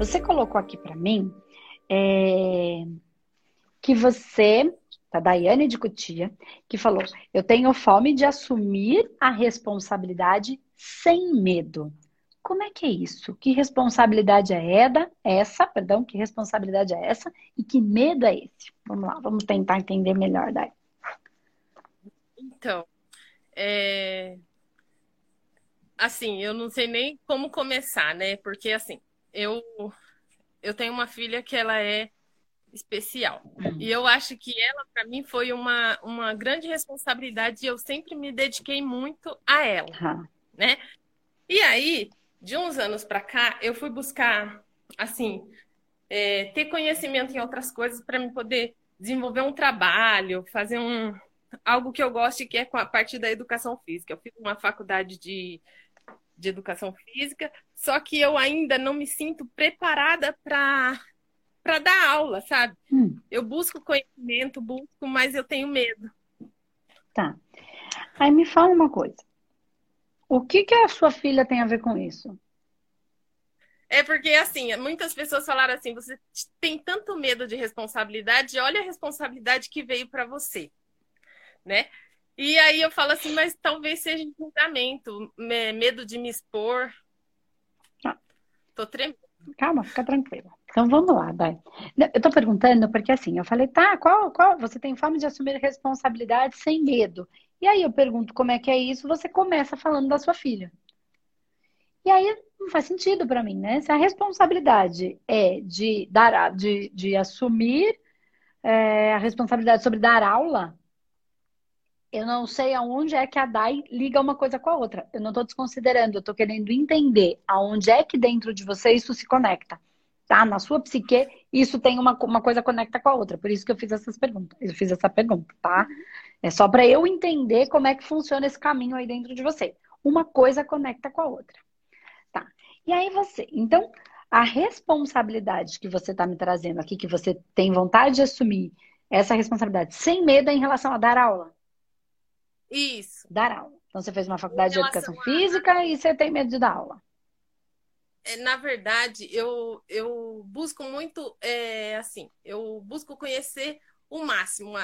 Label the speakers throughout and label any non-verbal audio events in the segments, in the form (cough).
Speaker 1: Você colocou aqui para mim é, que você, a Daiane de Cutia, que falou: Eu tenho fome de assumir a responsabilidade sem medo. Como é que é isso? Que responsabilidade é essa? Perdão, que responsabilidade é essa? E que medo é esse? Vamos lá, vamos tentar entender melhor, Dai.
Speaker 2: Então, é... assim, eu não sei nem como começar, né? Porque assim, eu eu tenho uma filha que ela é especial. Uhum. E eu acho que ela, para mim, foi uma, uma grande responsabilidade e eu sempre me dediquei muito a ela, uhum. né? E aí, de uns anos para cá, eu fui buscar, assim, é, ter conhecimento em outras coisas para me poder desenvolver um trabalho, fazer um algo que eu gosto que é com a parte da educação física. Eu fiz uma faculdade de, de educação física, só que eu ainda não me sinto preparada para para dar aula, sabe? Hum. Eu busco conhecimento, busco, mas eu tenho medo.
Speaker 1: Tá. Aí me fala uma coisa. O que, que a sua filha tem a ver com isso?
Speaker 2: É porque, assim, muitas pessoas falaram assim: você tem tanto medo de responsabilidade, olha a responsabilidade que veio para você, né? E aí eu falo assim, mas talvez seja julgamento, medo de me expor. Ah. Tô tremendo.
Speaker 1: Calma, fica tranquila. Então vamos lá, Dai. Eu tô perguntando porque assim, eu falei, tá, qual, qual, você tem fome de assumir responsabilidade sem medo. E aí eu pergunto como é que é isso, você começa falando da sua filha. E aí não faz sentido para mim, né? Se a responsabilidade é de dar, de, de assumir é, a responsabilidade sobre dar aula, eu não sei aonde é que a DAI liga uma coisa com a outra. Eu não estou desconsiderando, eu estou querendo entender aonde é que dentro de você isso se conecta tá? Na sua psique, isso tem uma, uma coisa conecta com a outra. Por isso que eu fiz essas perguntas. Eu fiz essa pergunta, tá? É só para eu entender como é que funciona esse caminho aí dentro de você. Uma coisa conecta com a outra. Tá. E aí você, então, a responsabilidade que você está me trazendo aqui, que você tem vontade de assumir essa responsabilidade sem medo é em relação a dar aula.
Speaker 2: Isso.
Speaker 1: Dar aula. Então você fez uma faculdade de educação a... física e você tem medo de dar aula.
Speaker 2: É, na verdade, eu, eu busco muito, é, assim, eu busco conhecer o máximo,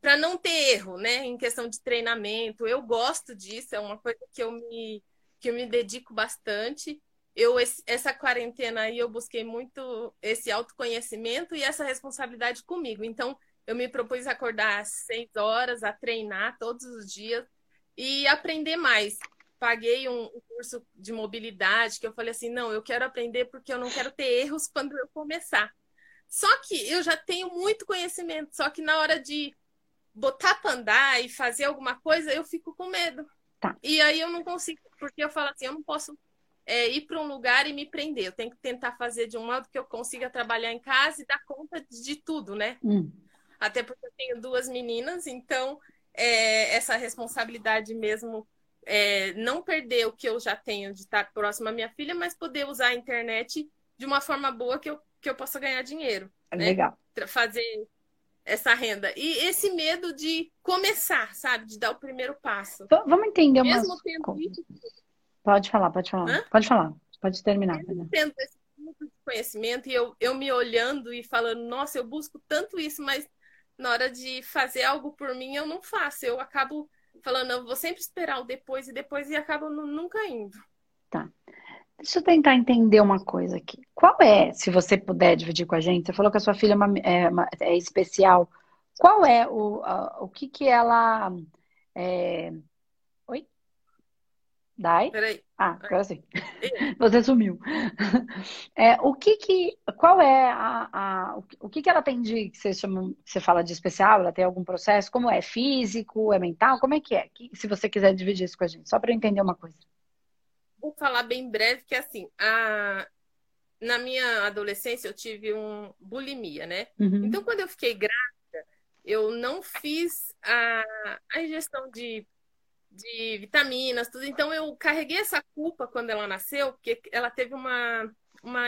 Speaker 2: para não ter erro, né, em questão de treinamento. Eu gosto disso, é uma coisa que eu me, que eu me dedico bastante. Eu, essa quarentena aí, eu busquei muito esse autoconhecimento e essa responsabilidade comigo. Então, eu me propus acordar às seis horas, a treinar todos os dias e aprender mais paguei um, um, curso de mobilidade que eu falei assim, não, eu quero aprender porque eu não quero ter erros quando eu começar. Só que eu já tenho muito conhecimento, só que na hora de botar para andar e fazer alguma coisa, eu fico com medo. Tá. E aí eu não consigo, porque eu falo assim, eu não posso é, ir para um lugar e me prender. Eu tenho que tentar fazer de um modo que eu consiga trabalhar em casa e dar conta de tudo, né? Hum. Até porque eu tenho duas meninas, então é, essa responsabilidade mesmo é, não perder o que eu já tenho de estar próximo à minha filha, mas poder usar a internet de uma forma boa que eu, que eu possa ganhar dinheiro.
Speaker 1: É né? Legal.
Speaker 2: Fazer essa renda. E esse medo de começar, sabe? De dar o primeiro passo.
Speaker 1: vamos entender Mesmo tendo isso... Pode falar, pode falar. Hã? Pode falar. Pode terminar.
Speaker 2: Mesmo tendo esse tipo conhecimento e eu, eu me olhando e falando, nossa, eu busco tanto isso, mas na hora de fazer algo por mim, eu não faço. Eu acabo falando, eu vou sempre esperar o depois e depois e acabo nunca indo.
Speaker 1: Tá. Deixa eu tentar entender uma coisa aqui. Qual é, se você puder dividir com a gente, você falou que a sua filha é, uma, é, uma, é especial. Qual é o, a, o que que ela. É... Dai?
Speaker 2: Peraí.
Speaker 1: Ah, agora sim. (laughs) Você sumiu. É, o que que, qual é a, a o que que ela tem de, que você chama, você fala de especial, ela tem algum processo, como é? Físico, é mental? Como é que é? se você quiser dividir isso com a gente, só para eu entender uma coisa.
Speaker 2: Vou falar bem breve que assim, a, na minha adolescência eu tive um bulimia, né? Uhum. Então quando eu fiquei grávida, eu não fiz a, a ingestão de de vitaminas, tudo. Então eu carreguei essa culpa quando ela nasceu, porque ela teve uma, uma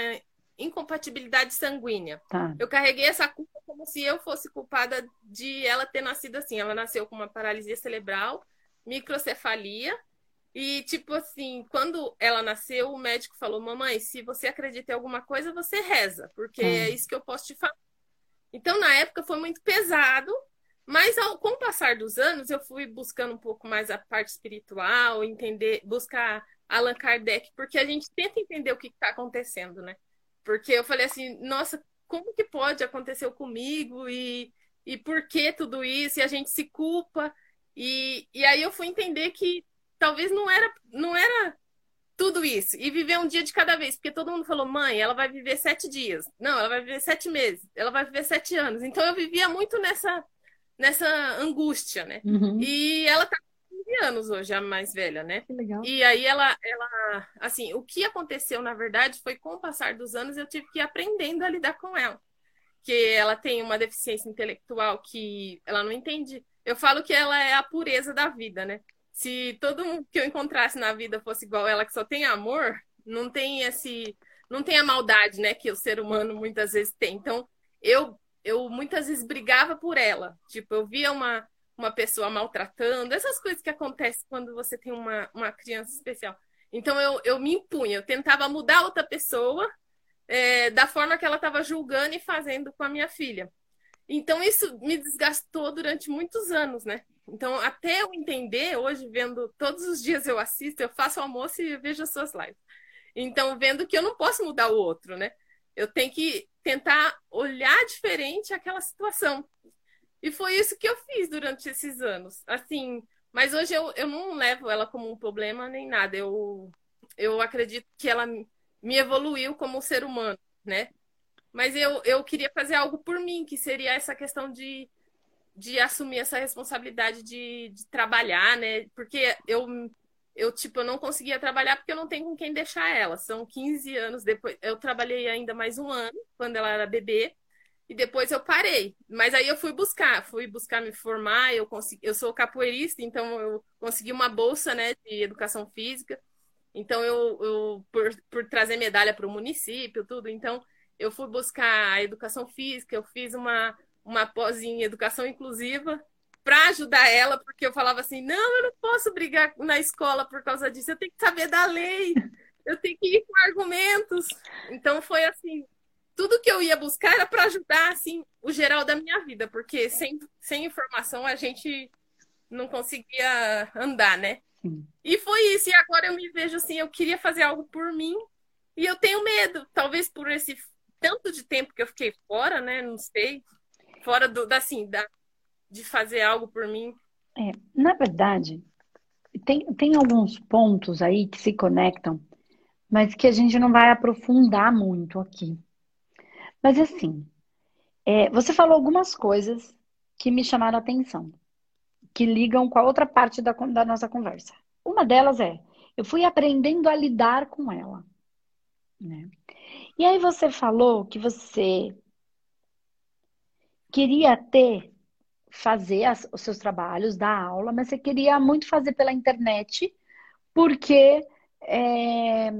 Speaker 2: incompatibilidade sanguínea. Tá. Eu carreguei essa culpa como se eu fosse culpada de ela ter nascido assim. Ela nasceu com uma paralisia cerebral, microcefalia E, tipo assim, quando ela nasceu, o médico falou: Mamãe, se você acredita em alguma coisa, você reza, porque hum. é isso que eu posso te falar. Então, na época, foi muito pesado, mas ao, com o passar dos anos, eu fui buscando um pouco mais a parte espiritual, entender, buscar Allan Kardec, porque a gente tenta entender o que está acontecendo, né? Porque eu falei assim, nossa, como que pode acontecer comigo e, e por que tudo isso? E a gente se culpa. E, e aí eu fui entender que talvez não era, não era tudo isso. E viver um dia de cada vez. Porque todo mundo falou, mãe, ela vai viver sete dias. Não, ela vai viver sete meses. Ela vai viver sete anos. Então eu vivia muito nessa, nessa angústia, né? Uhum. E ela tá com 15 anos hoje, a mais velha, né?
Speaker 1: Que legal.
Speaker 2: E aí ela, ela, assim, o que aconteceu, na verdade, foi com o passar dos anos eu tive que ir aprendendo a lidar com ela. Que ela tem uma deficiência intelectual que ela não entende. Eu falo que ela é a pureza da vida, né? se todo mundo que eu encontrasse na vida fosse igual ela, que só tem amor, não tem esse. Não tem a maldade, né, que o ser humano muitas vezes tem. Então, eu, eu muitas vezes brigava por ela. Tipo, eu via uma, uma pessoa maltratando, essas coisas que acontecem quando você tem uma, uma criança especial. Então, eu, eu me impunha, eu tentava mudar outra pessoa é, da forma que ela estava julgando e fazendo com a minha filha. Então, isso me desgastou durante muitos anos, né? Então, até eu entender, hoje, vendo todos os dias eu assisto, eu faço almoço e vejo as suas lives. Então, vendo que eu não posso mudar o outro, né? Eu tenho que tentar olhar diferente aquela situação. E foi isso que eu fiz durante esses anos. Assim, mas hoje eu, eu não levo ela como um problema nem nada. Eu, eu acredito que ela me evoluiu como ser humano, né? Mas eu, eu queria fazer algo por mim, que seria essa questão de de assumir essa responsabilidade de, de trabalhar, né? Porque eu, eu, tipo, eu não conseguia trabalhar porque eu não tenho com quem deixar ela. São 15 anos depois. Eu trabalhei ainda mais um ano, quando ela era bebê, e depois eu parei. Mas aí eu fui buscar, fui buscar me formar, eu consegui, eu sou capoeirista, então eu consegui uma bolsa, né, de educação física. Então eu, eu por, por trazer medalha para o município, tudo, então eu fui buscar a educação física, eu fiz uma uma pós em educação inclusiva para ajudar ela, porque eu falava assim: não, eu não posso brigar na escola por causa disso, eu tenho que saber da lei, eu tenho que ir com argumentos. Então foi assim: tudo que eu ia buscar era para ajudar assim, o geral da minha vida, porque sem, sem informação a gente não conseguia andar, né? Sim. E foi isso, e agora eu me vejo assim: eu queria fazer algo por mim, e eu tenho medo, talvez por esse tanto de tempo que eu fiquei fora, né? Não sei fora do, da, assim, da, de fazer algo por mim?
Speaker 1: É, na verdade, tem, tem alguns pontos aí que se conectam, mas que a gente não vai aprofundar muito aqui. Mas assim, é, você falou algumas coisas que me chamaram a atenção, que ligam com a outra parte da, da nossa conversa. Uma delas é, eu fui aprendendo a lidar com ela. Né? E aí você falou que você queria ter, fazer as, os seus trabalhos, dar aula, mas você queria muito fazer pela internet, porque é,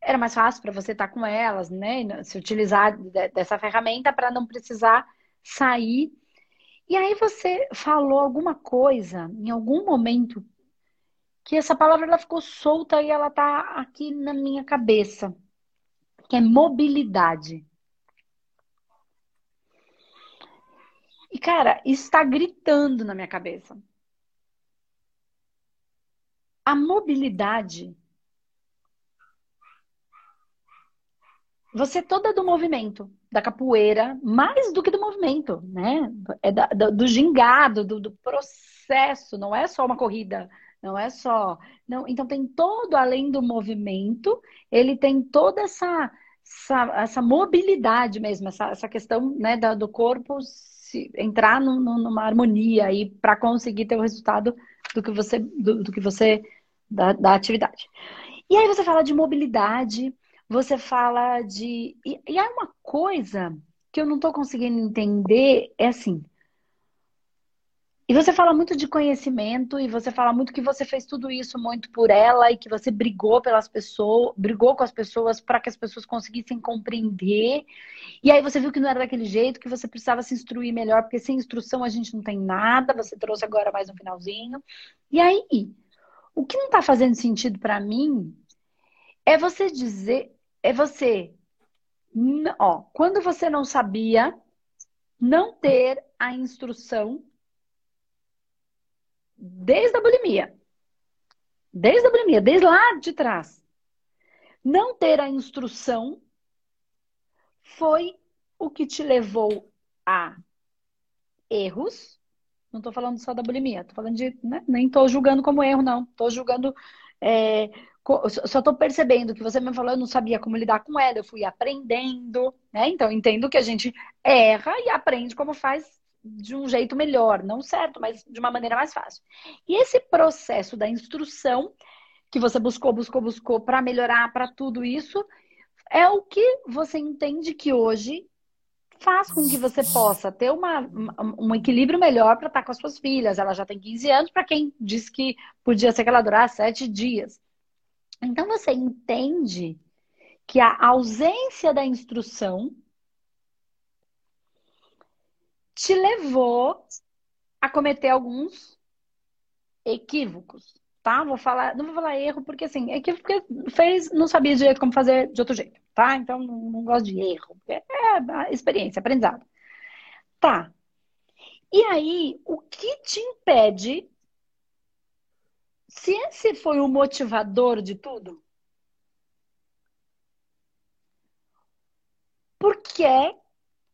Speaker 1: era mais fácil para você estar com elas, né? Se utilizar dessa ferramenta para não precisar sair. E aí você falou alguma coisa em algum momento que essa palavra ela ficou solta e ela tá aqui na minha cabeça, que é mobilidade. E, cara, está gritando na minha cabeça. A mobilidade. Você é toda do movimento, da capoeira, mais do que do movimento, né? É da, do, do gingado, do, do processo, não é só uma corrida, não é só. Não, então tem todo além do movimento, ele tem toda essa, essa, essa mobilidade mesmo, essa, essa questão né, do corpo se, entrar no, numa harmonia aí para conseguir ter o resultado do que você do, do que você da, da, atividade. E aí você fala de mobilidade, você fala de e, e aí uma coisa que eu não estou conseguindo entender é assim. E você fala muito de conhecimento e você fala muito que você fez tudo isso muito por ela e que você brigou pelas pessoas, brigou com as pessoas para que as pessoas conseguissem compreender. E aí você viu que não era daquele jeito, que você precisava se instruir melhor, porque sem instrução a gente não tem nada. Você trouxe agora mais um finalzinho. E aí, O que não está fazendo sentido para mim é você dizer, é você, ó, quando você não sabia, não ter a instrução desde a bulimia. Desde a bulimia, desde lá de trás. Não ter a instrução foi o que te levou a erros. Não estou falando só da bulimia, estou falando de. Né? Nem estou julgando como erro, não. Estou julgando. É, só estou percebendo que você me falou, eu não sabia como lidar com ela, eu fui aprendendo, né? Então, entendo que a gente erra e aprende como faz de um jeito melhor, não certo, mas de uma maneira mais fácil. E esse processo da instrução que você buscou, buscou, buscou para melhorar, para tudo isso, é o que você entende que hoje faz com que você possa ter uma, um equilíbrio melhor para estar com as suas filhas. Ela já tem 15 anos, para quem disse que podia ser que ela durasse sete dias. Então você entende que a ausência da instrução te levou a cometer alguns equívocos, tá? Vou falar, não vou falar erro porque assim, equívoco fez, não sabia direito como fazer de outro jeito, tá? Então não, não gosto de erro, é, é experiência, aprendizado. Tá. E aí, o que te impede se esse foi o motivador de tudo, por que é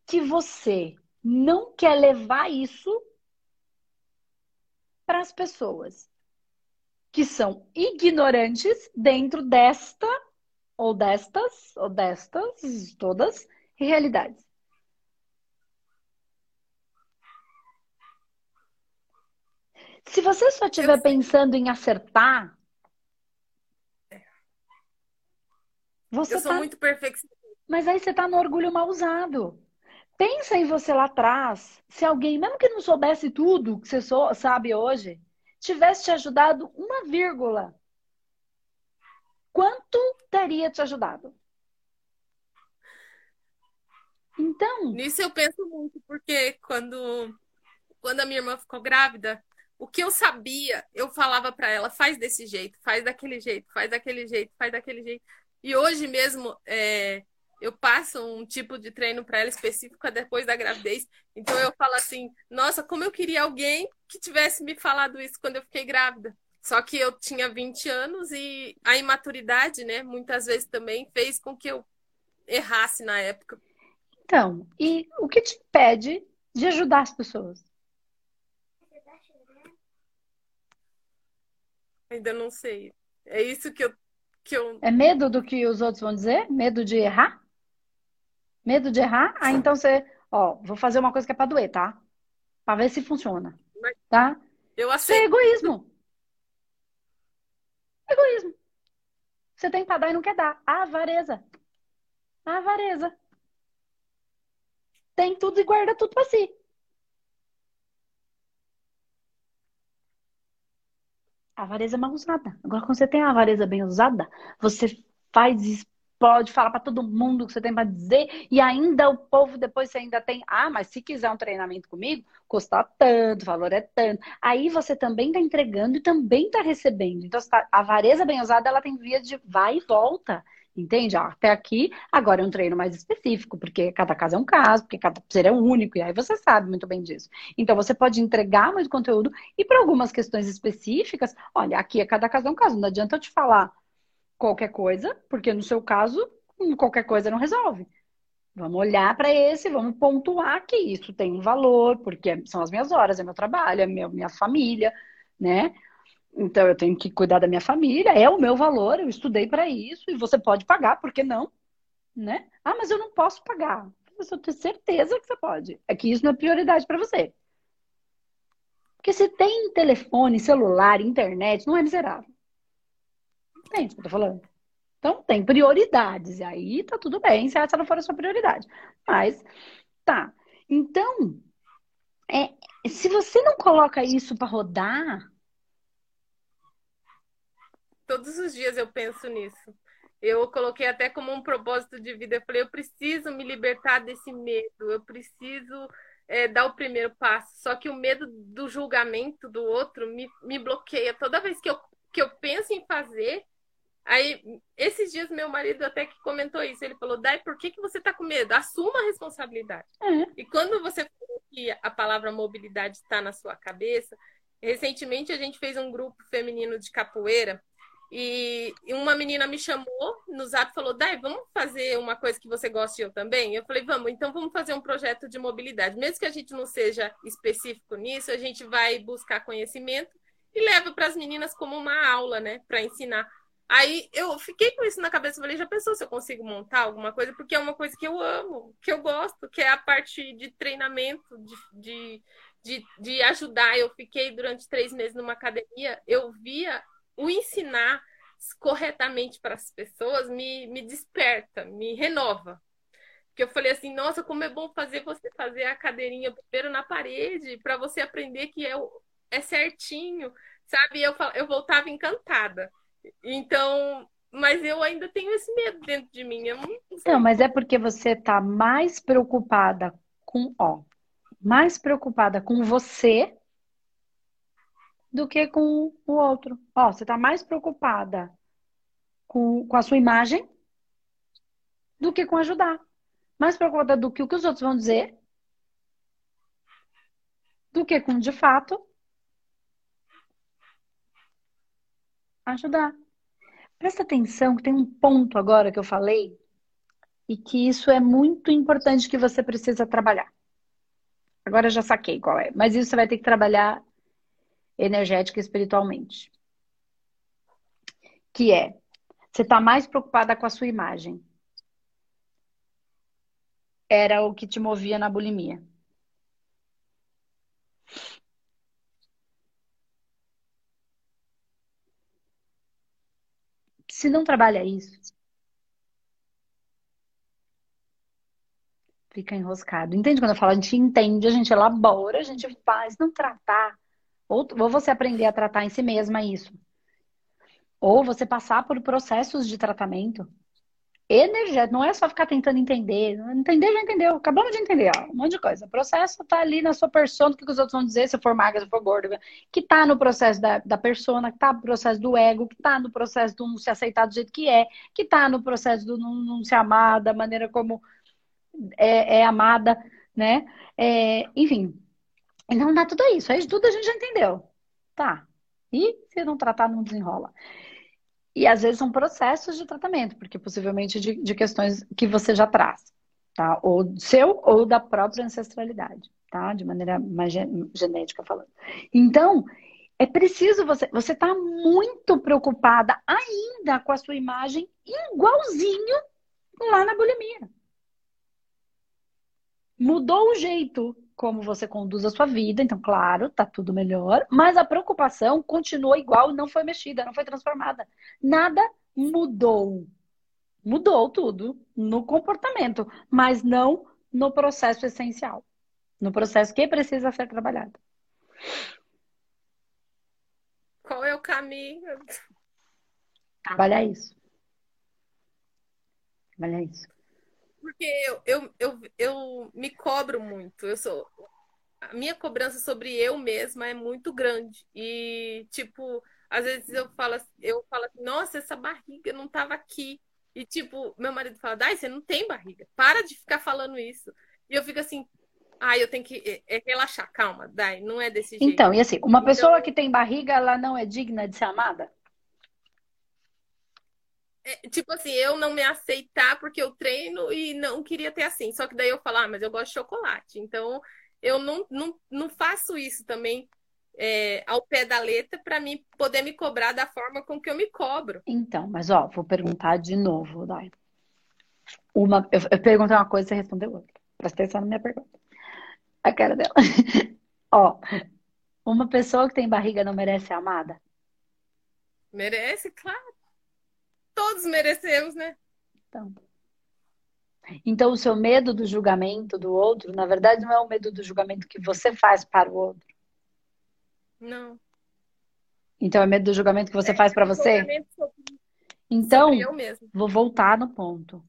Speaker 1: que você não quer levar isso para as pessoas que são ignorantes dentro desta ou destas ou destas todas realidades? Se você só estiver pensando em acertar,
Speaker 2: você eu sou tá... muito perfeccionista.
Speaker 1: Mas aí você tá no orgulho mal usado. Pensa em você lá atrás. Se alguém, mesmo que não soubesse tudo que você sabe hoje, tivesse te ajudado uma vírgula, quanto teria te ajudado? Então.
Speaker 2: Nisso eu penso muito, porque quando, quando a minha irmã ficou grávida, o que eu sabia, eu falava para ela, faz desse jeito, faz daquele jeito, faz daquele jeito, faz daquele jeito. E hoje mesmo é, eu passo um tipo de treino para ela específico depois da gravidez. Então eu falo assim, nossa, como eu queria alguém que tivesse me falado isso quando eu fiquei grávida. Só que eu tinha 20 anos e a imaturidade, né, muitas vezes também fez com que eu errasse na época.
Speaker 1: Então, e o que te impede de ajudar as pessoas?
Speaker 2: Ainda não sei. É isso que eu, que eu.
Speaker 1: É medo do que os outros vão dizer? Medo de errar? Medo de errar? Ah, então você. Ó, vou fazer uma coisa que é pra doer, tá? Pra ver se funciona. Tá?
Speaker 2: Eu aceito. Isso
Speaker 1: é egoísmo. Egoísmo. Você tem pra dar e não quer dar. A avareza. A avareza. Tem tudo e guarda tudo pra si. A avareza é mal usada. Agora, quando você tem a avareza bem usada, você faz pode falar para todo mundo o que você tem para dizer e ainda o povo depois você ainda tem, ah, mas se quiser um treinamento comigo, custa tanto, o valor é tanto. Aí você também está entregando e também está recebendo. Então, tá, a avareza bem usada, ela tem via de vai e volta. Entende? Ah, até aqui, agora é um treino mais específico, porque cada caso é um caso, porque cada ser é único, e aí você sabe muito bem disso. Então, você pode entregar muito conteúdo, e para algumas questões específicas, olha, aqui é cada caso é um caso, não adianta eu te falar qualquer coisa, porque no seu caso, qualquer coisa não resolve. Vamos olhar para esse, vamos pontuar que isso tem um valor, porque são as minhas horas, é meu trabalho, é meu, minha família, né? Então eu tenho que cuidar da minha família, é o meu valor, eu estudei para isso e você pode pagar, por que não? Né? Ah, mas eu não posso pagar. Eu tenho certeza que você pode. É que isso não é prioridade para você. Porque se tem telefone, celular, internet, não é miserável. Tem isso eu tô falando. Então tem prioridades. E aí tá tudo bem se essa não for a sua prioridade. Mas tá. Então, é, se você não coloca isso para rodar,
Speaker 2: Todos os dias eu penso nisso. Eu coloquei até como um propósito de vida. Eu falei, eu preciso me libertar desse medo, eu preciso é, dar o primeiro passo. Só que o medo do julgamento do outro me, me bloqueia. Toda vez que eu que eu penso em fazer. Aí, esses dias, meu marido até que comentou isso. Ele falou: Dai, por que, que você está com medo? Assuma a responsabilidade. É. E quando você falou que a palavra mobilidade está na sua cabeça, recentemente a gente fez um grupo feminino de capoeira. E uma menina me chamou no zap e falou: Dai, vamos fazer uma coisa que você gosta e eu também? Eu falei: vamos, então vamos fazer um projeto de mobilidade. Mesmo que a gente não seja específico nisso, a gente vai buscar conhecimento e leva para as meninas como uma aula, né, para ensinar. Aí eu fiquei com isso na cabeça, falei, já pensou se eu consigo montar alguma coisa? Porque é uma coisa que eu amo, que eu gosto, que é a parte de treinamento, de, de, de, de ajudar. Eu fiquei durante três meses numa academia, eu via o ensinar corretamente para as pessoas me, me desperta, me renova. Porque eu falei assim, nossa, como é bom fazer você fazer a cadeirinha primeiro na parede, para você aprender que é, é certinho, sabe? Eu, eu voltava encantada. Então, mas eu ainda tenho esse medo dentro de mim. Não,
Speaker 1: não mas é porque você está mais preocupada com, ó, mais preocupada com você do que com o outro. Ó, você está mais preocupada com, com a sua imagem do que com ajudar. Mais preocupada do que o que os outros vão dizer do que com, de fato, ajudar. Presta atenção que tem um ponto agora que eu falei e que isso é muito importante que você precisa trabalhar. Agora já saquei qual é, mas isso você vai ter que trabalhar energética e espiritualmente. Que é, você está mais preocupada com a sua imagem. Era o que te movia na bulimia. Se não trabalha isso, fica enroscado. Entende quando eu falo? A gente entende, a gente elabora, a gente faz, não tratar. Ou, você aprender a tratar em si mesma isso. Ou você passar por processos de tratamento energético. Não é só ficar tentando entender. Entender já entendeu. Acabamos de entender, ó, um monte de coisa. O processo tá ali na sua persona, o que os outros vão dizer, se for magra, se for gorda, que tá no processo da, da persona, que tá no processo do ego, que tá no processo do não se aceitar do jeito que é, que tá no processo do não, não se amar da maneira como é, é amada, né? É, enfim, então dá tudo isso. Aí tudo a gente já entendeu. Tá. E se não tratar, não desenrola. E às vezes são processos de tratamento, porque possivelmente de, de questões que você já traz, tá? Ou seu ou da própria ancestralidade, tá? De maneira mais genética falando. Então, é preciso você. Você está muito preocupada ainda com a sua imagem igualzinho lá na bulimia. Mudou o jeito como você conduz a sua vida, então, claro, tá tudo melhor, mas a preocupação continua igual, não foi mexida, não foi transformada. Nada mudou. Mudou tudo no comportamento, mas não no processo essencial, no processo que precisa ser trabalhado.
Speaker 2: Qual é o caminho?
Speaker 1: Trabalhar isso. Trabalhar isso.
Speaker 2: Porque eu, eu, eu, eu me cobro muito. Eu sou. A minha cobrança sobre eu mesma é muito grande. E, tipo, às vezes eu falo, eu falo assim, nossa, essa barriga não estava aqui. E, tipo, meu marido fala, Dai, você não tem barriga. Para de ficar falando isso. E eu fico assim, ah, eu tenho que é, é relaxar, calma, Dai, não é desse jeito.
Speaker 1: Então, e assim, uma então... pessoa que tem barriga, ela não é digna de ser amada?
Speaker 2: É, tipo assim, eu não me aceitar porque eu treino e não queria ter assim. Só que daí eu falo, ah, mas eu gosto de chocolate. Então, eu não, não, não faço isso também é, ao pé da letra para mim poder me cobrar da forma com que eu me cobro.
Speaker 1: Então, mas ó, vou perguntar de novo, Dai. Uma, eu, eu perguntei uma coisa e você respondeu outra. Presta atenção na minha pergunta. A cara dela. (laughs) ó, uma pessoa que tem barriga não merece ser amada?
Speaker 2: Merece, claro. Todos merecemos, né?
Speaker 1: Então. Então, o seu medo do julgamento do outro, na verdade, não é o medo do julgamento que você faz para o outro.
Speaker 2: Não.
Speaker 1: Então, é medo do julgamento que você é, faz para você? Sobre, então,
Speaker 2: sobre
Speaker 1: vou voltar no ponto.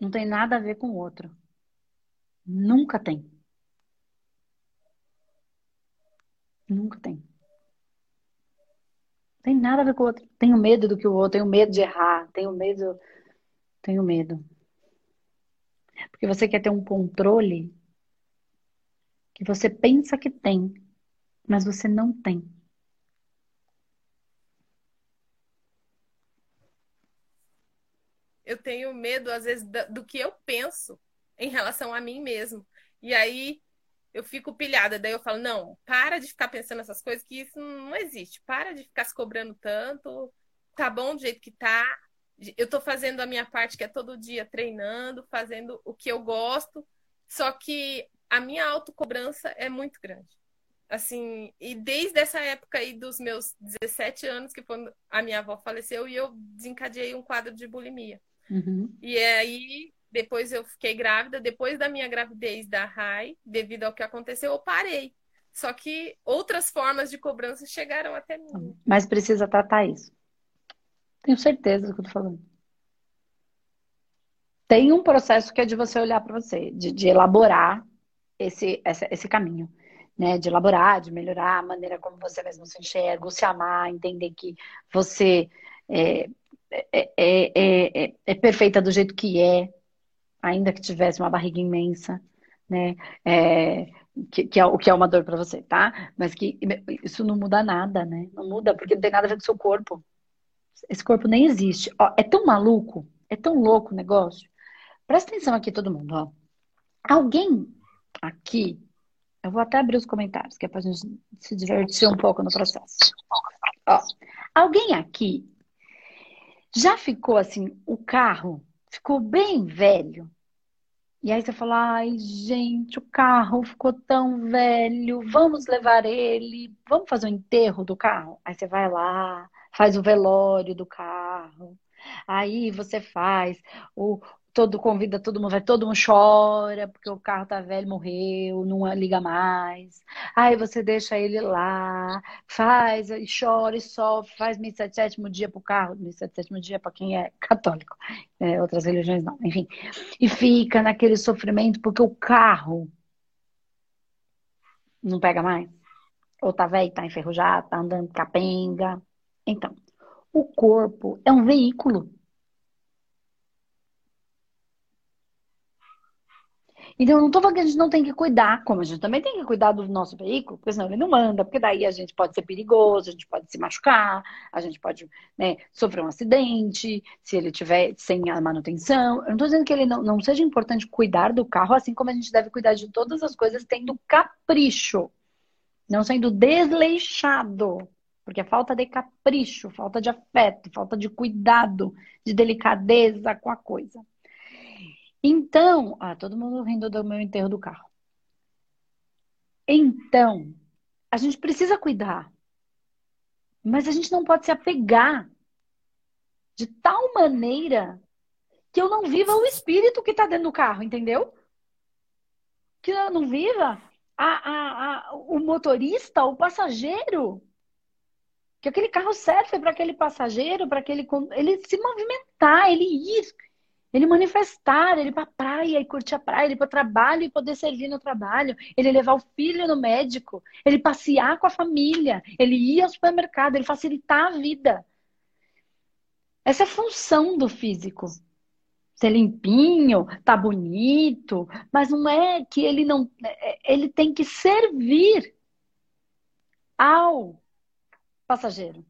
Speaker 1: Não tem nada a ver com o outro. Nunca tem. Nunca tem. Tem nada a ver com o outro. Tenho medo do que o outro, tenho medo de errar, tenho medo. Tenho medo. Porque você quer ter um controle que você pensa que tem, mas você não tem.
Speaker 2: Eu tenho medo, às vezes, do que eu penso em relação a mim mesmo. E aí eu fico pilhada. Daí eu falo, não, para de ficar pensando essas coisas, que isso não existe. Para de ficar se cobrando tanto. Tá bom do jeito que tá. Eu tô fazendo a minha parte, que é todo dia treinando, fazendo o que eu gosto. Só que a minha autocobrança é muito grande. Assim, e desde essa época aí dos meus 17 anos, que quando a minha avó faleceu, e eu desencadeei um quadro de bulimia.
Speaker 1: Uhum.
Speaker 2: E aí, depois eu fiquei grávida, depois da minha gravidez da RAI, devido ao que aconteceu, eu parei. Só que outras formas de cobrança chegaram até mim.
Speaker 1: Mas precisa tratar isso. Tenho certeza do que eu tô falando. Tem um processo que é de você olhar para você, de, de elaborar esse, esse, caminho. Né, de elaborar, de melhorar a maneira como você mesmo se enxerga, se amar, entender que você é, é, é, é, é perfeita do jeito que é, ainda que tivesse uma barriga imensa, né? É, que, que, é o que é uma dor para você, tá? Mas que isso não muda nada, né? Não muda porque não tem nada a ver com o seu corpo. Esse corpo nem existe. Ó, é tão maluco, é tão louco o negócio. Presta atenção aqui, todo mundo, ó. Alguém aqui, eu vou até abrir os comentários, que é pra gente se divertir um pouco no processo. Ó, alguém aqui já ficou assim, o carro ficou bem velho. E aí você fala, ai, gente, o carro ficou tão velho, vamos levar ele, vamos fazer o enterro do carro? Aí você vai lá, faz o velório do carro. Aí você faz o, todo convida todo mundo, vai todo mundo chora porque o carro tá velho, morreu, não liga mais. Aí você deixa ele lá, faz e chora e sofre, faz missa de sétimo dia pro carro, missa de sétimo dia para quem é (laughs) católico, é, outras religiões não, enfim. E fica naquele sofrimento porque o carro não pega mais. Ou tá velho, tá enferrujado, tá andando capenga. Então, o corpo é um veículo Então, não estou falando que a gente não tem que cuidar, como a gente também tem que cuidar do nosso veículo, porque senão ele não anda, porque daí a gente pode ser perigoso, a gente pode se machucar, a gente pode né, sofrer um acidente, se ele tiver sem a manutenção. Eu não estou dizendo que ele não, não seja importante cuidar do carro, assim como a gente deve cuidar de todas as coisas tendo capricho, não sendo desleixado. Porque é falta de capricho, falta de afeto, falta de cuidado, de delicadeza com a coisa. Então, ah, todo mundo rindo do meu enterro do carro. Então, a gente precisa cuidar. Mas a gente não pode se apegar de tal maneira que eu não viva o espírito que está dentro do carro, entendeu? Que eu não viva a, a, a, o motorista, o passageiro. Que aquele carro serve para aquele passageiro, para aquele ele se movimentar, ele ir ele manifestar, ele ir pra praia e curtir a praia, ele ir pro trabalho e poder servir no trabalho, ele levar o filho no médico, ele passear com a família, ele ir ao supermercado, ele facilitar a vida. Essa é a função do físico. Ser limpinho, tá bonito, mas não é que ele não. É, ele tem que servir ao passageiro.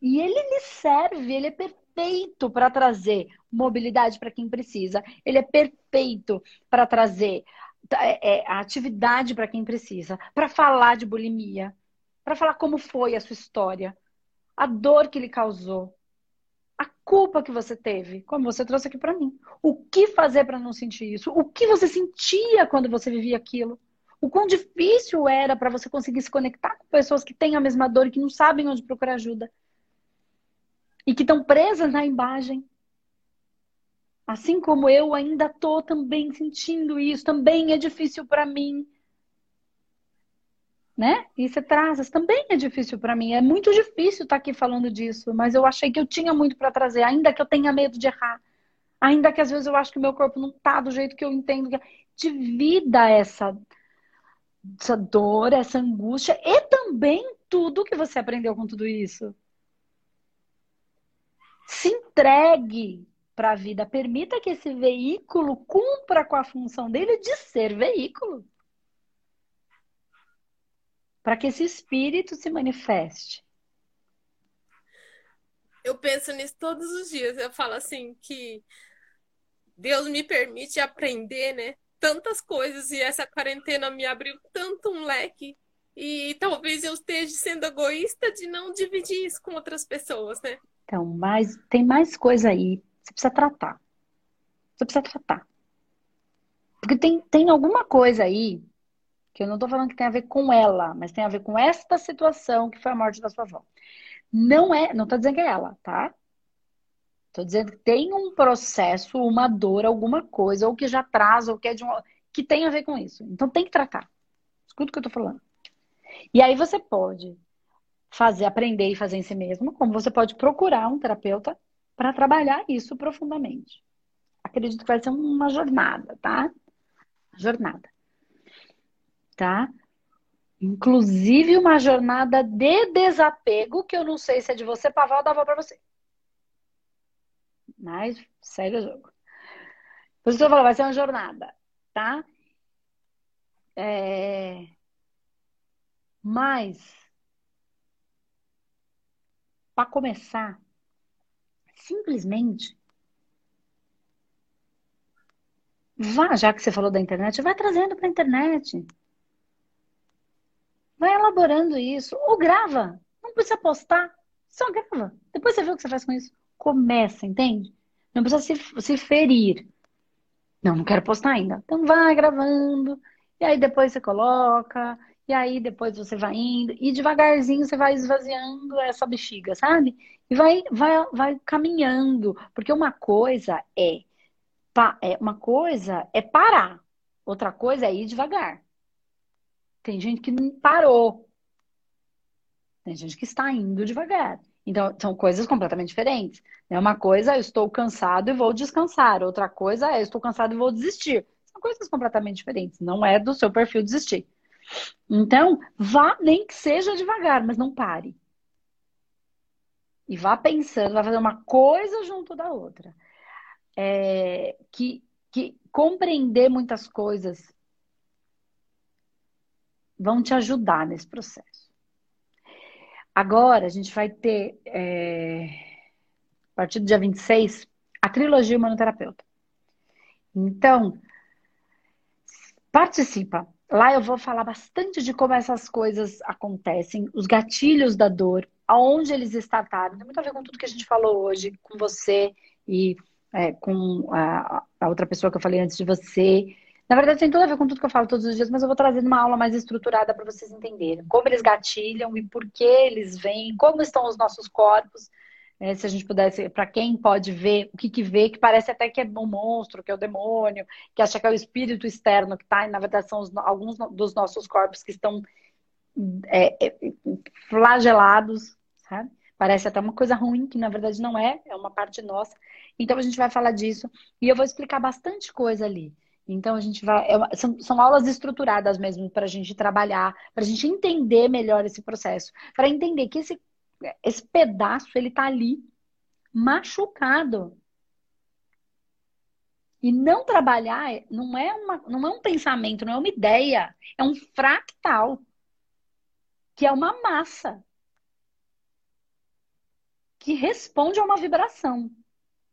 Speaker 1: E ele lhe serve, ele é perfeito perfeito para trazer mobilidade para quem precisa, ele é perfeito para trazer é, é, a atividade para quem precisa, para falar de bulimia, para falar como foi a sua história, a dor que ele causou, a culpa que você teve, como você trouxe aqui para mim. O que fazer para não sentir isso? O que você sentia quando você vivia aquilo? O quão difícil era para você conseguir se conectar com pessoas que têm a mesma dor e que não sabem onde procurar ajuda e que estão presas na imagem. Assim como eu ainda estou também sentindo isso, também é difícil para mim. Né? E você traz, também é difícil para mim. É muito difícil estar tá aqui falando disso, mas eu achei que eu tinha muito para trazer, ainda que eu tenha medo de errar. Ainda que às vezes eu acho que o meu corpo não tá do jeito que eu entendo. Divida essa, essa dor, essa angústia e também tudo que você aprendeu com tudo isso. Se entregue para a vida. Permita que esse veículo cumpra com a função dele de ser veículo. Para que esse espírito se manifeste.
Speaker 2: Eu penso nisso todos os dias. Eu falo assim que Deus me permite aprender, né? Tantas coisas e essa quarentena me abriu tanto um leque. E talvez eu esteja sendo egoísta de não dividir isso com outras pessoas, né?
Speaker 1: Então, mas tem mais coisa aí. Você precisa tratar. Você precisa tratar. Porque tem, tem alguma coisa aí que eu não estou falando que tem a ver com ela, mas tem a ver com esta situação que foi a morte da sua avó. Não é, não estou dizendo que é ela, tá? Estou dizendo que tem um processo, uma dor, alguma coisa, ou que já traz, ou que é de um, que tem a ver com isso. Então tem que tratar. Escuta o que eu estou falando. E aí você pode fazer, aprender e fazer em si mesmo, como você pode procurar um terapeuta para trabalhar isso profundamente. Acredito que vai ser uma jornada, tá? Jornada tá? Inclusive uma jornada de desapego, que eu não sei se é de você para avó ou da avó para você. Mas segue o jogo. Por isso eu falo, vai ser uma jornada, tá? É... Mas, para começar, simplesmente vá, já que você falou da internet, vai trazendo para a internet. Vai elaborando isso. Ou grava. Não precisa postar. Só grava. Depois você vê o que você faz com isso. Começa, entende? Não precisa se, se ferir. Não, não quero postar ainda. Então vai gravando. E aí depois você coloca. E aí depois você vai indo. E devagarzinho você vai esvaziando essa bexiga, sabe? E vai, vai, vai caminhando. Porque uma coisa é, é uma coisa é parar. Outra coisa é ir devagar. Tem gente que parou. Tem gente que está indo devagar. Então, são coisas completamente diferentes. É uma coisa, eu estou cansado e vou descansar. Outra coisa é, eu estou cansado e vou desistir. São coisas completamente diferentes. Não é do seu perfil desistir. Então, vá, nem que seja devagar, mas não pare. E vá pensando, vai fazer uma coisa junto da outra. É, que, que compreender muitas coisas vão te ajudar nesse processo. Agora, a gente vai ter, é, a partir do dia 26, a trilogia Humanoterapeuta. Então, participa. Lá eu vou falar bastante de como essas coisas acontecem, os gatilhos da dor, aonde eles startaram. Tem muito a ver com tudo que a gente falou hoje, com você e é, com a, a outra pessoa que eu falei antes de você. Na verdade, tem tudo a ver com tudo que eu falo todos os dias, mas eu vou trazer uma aula mais estruturada para vocês entenderem como eles gatilham e por que eles vêm, como estão os nossos corpos. É, se a gente pudesse, para quem pode ver, o que, que vê, que parece até que é um monstro, que é o demônio, que acha que é o espírito externo que está, e na verdade são os, alguns dos nossos corpos que estão é, é, flagelados, sabe? Parece até uma coisa ruim, que na verdade não é, é uma parte nossa. Então a gente vai falar disso e eu vou explicar bastante coisa ali. Então a gente vai. É são, são aulas estruturadas mesmo para a gente trabalhar, para a gente entender melhor esse processo, para entender que esse, esse pedaço ele está ali machucado. E não trabalhar não é, uma, não é um pensamento, não é uma ideia, é um fractal, que é uma massa que responde a uma vibração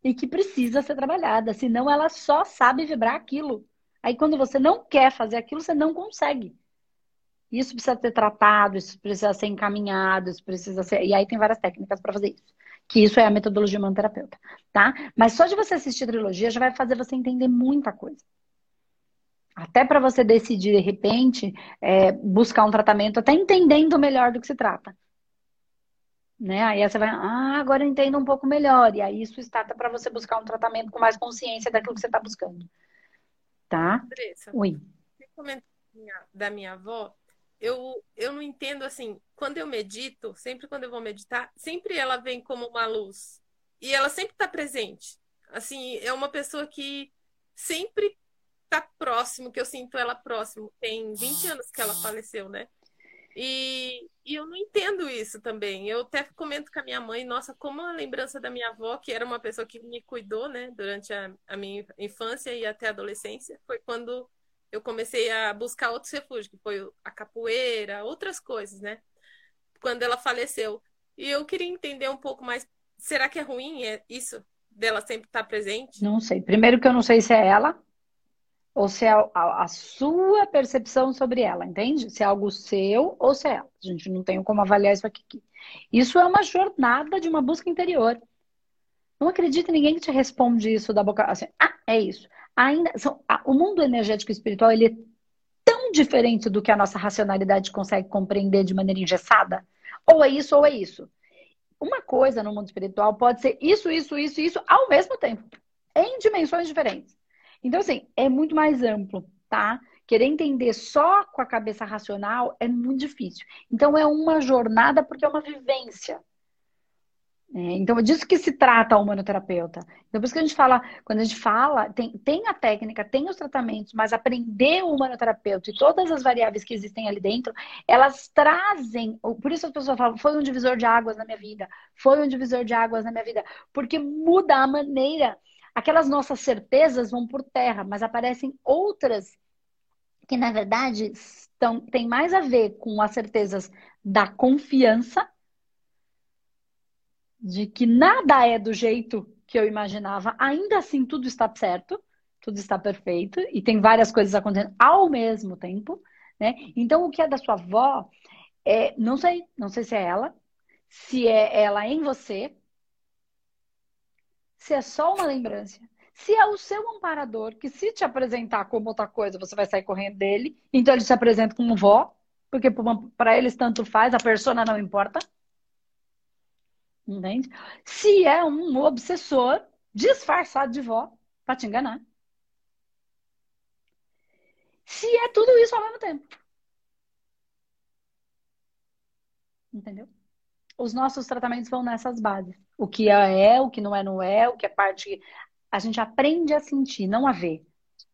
Speaker 1: e que precisa ser trabalhada, senão ela só sabe vibrar aquilo. Aí quando você não quer fazer aquilo, você não consegue. Isso precisa ser tratado, isso precisa ser encaminhado, isso precisa ser. E aí tem várias técnicas para fazer isso. Que isso é a metodologia humanoterapeuta, tá? Mas só de você assistir trilogia já vai fazer você entender muita coisa. Até para você decidir, de repente, é, buscar um tratamento, até entendendo melhor do que se trata. Né? Aí você vai, ah, agora eu entendo um pouco melhor. E aí isso starta para você buscar um tratamento com mais consciência daquilo que você está buscando. Tá?
Speaker 2: Andressa,
Speaker 1: Oi.
Speaker 2: da minha avó, eu, eu não entendo assim, quando eu medito, sempre quando eu vou meditar, sempre ela vem como uma luz. E ela sempre está presente. Assim, é uma pessoa que sempre está próximo, que eu sinto ela próximo. Tem 20 anos que ela faleceu, né? E, e eu não entendo isso também. Eu até comento com a minha mãe, nossa, como a lembrança da minha avó, que era uma pessoa que me cuidou, né, durante a, a minha infância e até a adolescência, foi quando eu comecei a buscar outros refúgios, que foi a capoeira, outras coisas, né? Quando ela faleceu. E eu queria entender um pouco mais, será que é ruim é isso dela sempre estar presente?
Speaker 1: Não sei. Primeiro que eu não sei se é ela ou se é a, a, sua percepção sobre ela, entende? Se é algo seu ou se é ela. A gente não tem como avaliar isso aqui. Isso é uma jornada de uma busca interior. Não acredita ninguém que te responde isso da boca assim. Ah, é isso. Ainda são, o mundo energético e espiritual ele é tão diferente do que a nossa racionalidade consegue compreender de maneira engessada. Ou é isso ou é isso. Uma coisa no mundo espiritual pode ser isso, isso, isso, isso ao mesmo tempo, em dimensões diferentes. Então, assim, é muito mais amplo, tá? Querer entender só com a cabeça racional é muito difícil. Então, é uma jornada porque é uma vivência. É, então, é disso que se trata o humanoterapeuta. Então, por isso que a gente fala, quando a gente fala, tem, tem a técnica, tem os tratamentos, mas aprender o humanoterapeuta e todas as variáveis que existem ali dentro, elas trazem. Por isso as pessoas falam, foi um divisor de águas na minha vida, foi um divisor de águas na minha vida, porque muda a maneira aquelas nossas certezas vão por terra, mas aparecem outras que, na verdade, estão, têm mais a ver com as certezas da confiança, de que nada é do jeito que eu imaginava, ainda assim tudo está certo, tudo está perfeito, e tem várias coisas acontecendo ao mesmo tempo, né? Então, o que é da sua avó, é, não sei, não sei se é ela, se é ela em você, se é só uma lembrança. Se é o seu amparador, que se te apresentar como outra coisa, você vai sair correndo dele, então ele se apresenta como vó, porque para eles tanto faz, a persona não importa. Entende? Se é um obsessor disfarçado de vó para te enganar. Se é tudo isso ao mesmo tempo. Entendeu? Os nossos tratamentos vão nessas bases. O que é, o que não é, não é, o que é parte. A gente aprende a sentir, não a ver.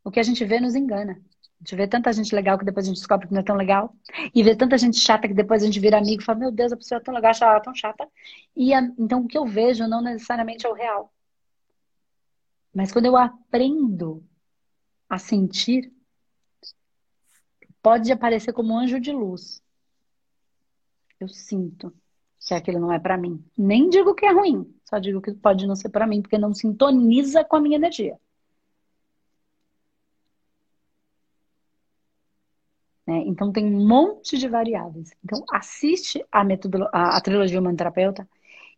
Speaker 1: O que a gente vê nos engana. A gente vê tanta gente legal que depois a gente descobre que não é tão legal. E vê tanta gente chata que depois a gente vira amigo e fala: Meu Deus, a pessoa é tão legal, ela é tão chata. E então o que eu vejo não necessariamente é o real. Mas quando eu aprendo a sentir, pode aparecer como um anjo de luz. Eu sinto que aquilo não é para mim. Nem digo que é ruim, só digo que pode não ser para mim, porque não sintoniza com a minha energia. Então tem um monte de variáveis. Então assiste a, a, a trilogia Humano Terapeuta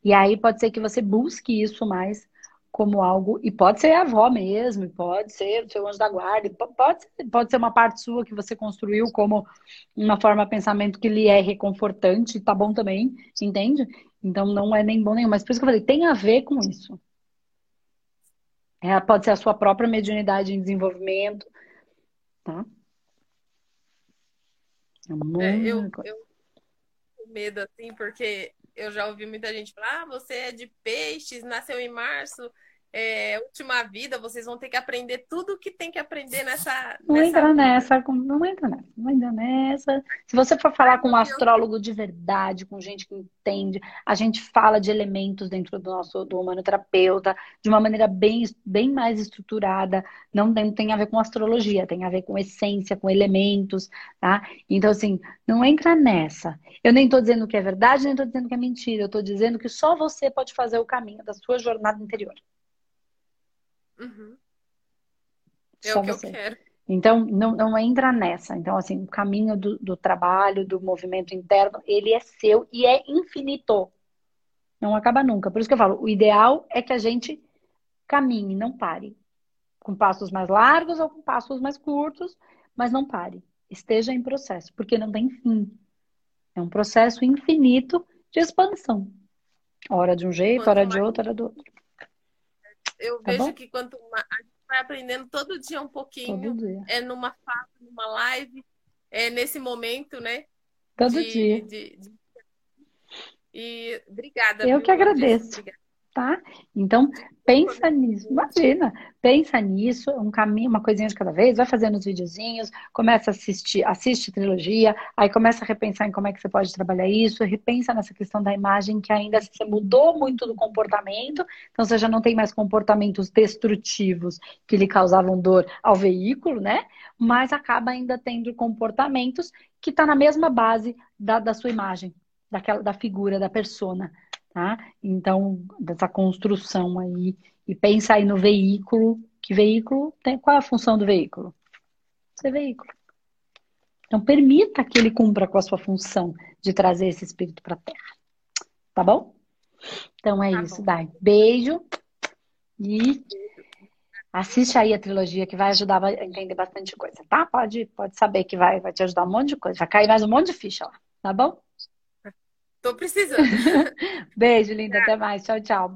Speaker 1: e aí pode ser que você busque isso mais como algo, e pode ser a avó mesmo, pode ser o seu anjo da guarda, pode, pode ser uma parte sua que você construiu como uma forma de pensamento que lhe é reconfortante, tá bom também, entende? Então não é nem bom nenhum, mas por isso que eu falei, tem a ver com isso. É, pode ser a sua própria mediunidade em desenvolvimento, tá?
Speaker 2: É, eu, eu medo assim, porque eu já ouvi muita gente falar: ah, você é de peixes, nasceu em março, é, última vida, vocês vão ter que aprender tudo o que tem que aprender nessa.
Speaker 1: Não nessa entra nessa, não entra nessa, não entra nessa. Se você for falar com um astrólogo de verdade, com gente que entende, a gente fala de elementos dentro do nosso do humanoterapeuta de uma maneira bem, bem mais estruturada. Não tem, tem a ver com astrologia, tem a ver com essência, com elementos, tá? Então, assim, não entra nessa. Eu nem estou dizendo que é verdade, nem estou dizendo que é mentira. Eu estou dizendo que só você pode fazer o caminho da sua jornada interior.
Speaker 2: Uhum. É Só o que você. eu quero.
Speaker 1: Então, não, não entra nessa. Então, assim, o caminho do, do trabalho, do movimento interno, ele é seu e é infinito. Não acaba nunca. Por isso que eu falo, o ideal é que a gente caminhe, não pare. Com passos mais largos ou com passos mais curtos, mas não pare. Esteja em processo, porque não tem fim. É um processo infinito de expansão. Hora de um jeito, hora de outro, hora do outro.
Speaker 2: Eu tá vejo bom? que quanto mais, a gente vai aprendendo todo dia um pouquinho, dia. é numa fase, numa live, é nesse momento, né?
Speaker 1: Todo de, dia. De, de...
Speaker 2: E obrigada.
Speaker 1: Eu viu? que agradeço. Tá? Então, pensa nisso, imagina, pensa nisso, um caminho, uma coisinha de cada vez, vai fazendo os videozinhos, começa a assistir, assiste trilogia, aí começa a repensar em como é que você pode trabalhar isso, repensa nessa questão da imagem que ainda você mudou muito do comportamento, então você já não tem mais comportamentos destrutivos que lhe causavam dor ao veículo, né? Mas acaba ainda tendo comportamentos que está na mesma base da, da sua imagem, daquela da figura, da persona tá? Então, dessa construção aí, e pensa aí no veículo, que veículo tem, qual é a função do veículo? Ser veículo. Então, permita que ele cumpra com a sua função de trazer esse espírito para a Terra. Tá bom? Então é tá isso, bom. Dai. Beijo e assiste aí a trilogia que vai ajudar a entender bastante coisa, tá? Pode, pode saber que vai, vai te ajudar um monte de coisa. Vai cair mais um monte de ficha lá, tá bom?
Speaker 2: Tô precisando. (laughs)
Speaker 1: Beijo, linda. Até mais. Tchau, tchau.